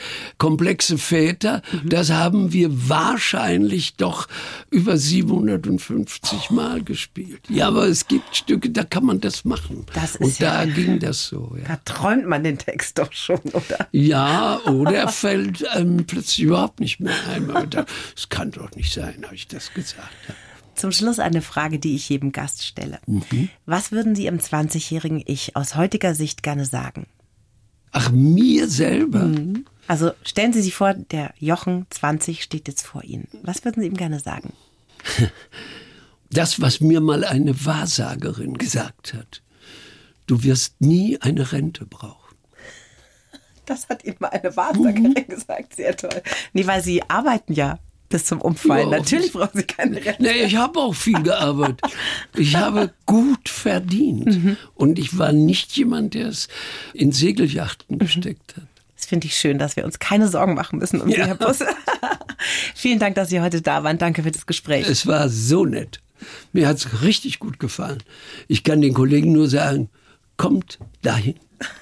Komplexe Väter. Das haben wir wahrscheinlich doch über 750 Mal gespielt. Ja, aber es gibt Stücke, da kann man das machen. Das ist Und da ja- ging das so. Ja. Da träumt man den Text doch schon, oder? Ja, oder er *laughs* fällt einem plötzlich überhaupt nicht mehr ein. Aber da, das kann doch nicht sein, habe ich das gesagt. Ja. Zum Schluss eine Frage, die ich jedem Gast stelle. Was würden Sie im 20-jährigen Ich aus heutiger Sicht gerne sagen? Ach, mir selber? Also stellen Sie sich vor, der Jochen 20 steht jetzt vor Ihnen. Was würden Sie ihm gerne sagen? *laughs* Das, was mir mal eine Wahrsagerin gesagt hat. Du wirst nie eine Rente brauchen. Das hat ihm mal eine Wahrsagerin gesagt. Sehr toll. Nee, weil Sie arbeiten ja bis zum Umfallen. Ja, Natürlich brauchen Sie keine Rente. Nee, ich habe auch viel gearbeitet. Ich habe gut verdient. Und ich war nicht jemand, der es in Segeljachten gesteckt hat. Finde ich schön, dass wir uns keine Sorgen machen müssen um Sie, Ja. Herr Busse. *laughs* Vielen Dank, dass Sie heute da waren. Danke für das Gespräch. Es war so nett. Mir hat es richtig gut gefallen. Ich kann den Kollegen nur sagen, kommt dahin.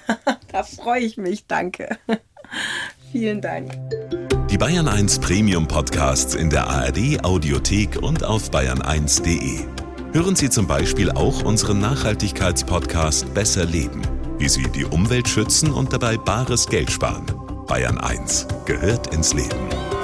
*laughs* Da freue ich mich. Danke. *laughs* Vielen Dank. Die Bayern 1 Premium Podcasts in der ARD Audiothek und auf bayern1.de. Hören Sie zum Beispiel auch unseren Nachhaltigkeitspodcast Besser Leben, wie Sie die Umwelt schützen und dabei bares Geld sparen. Bayern 1 gehört ins Leben.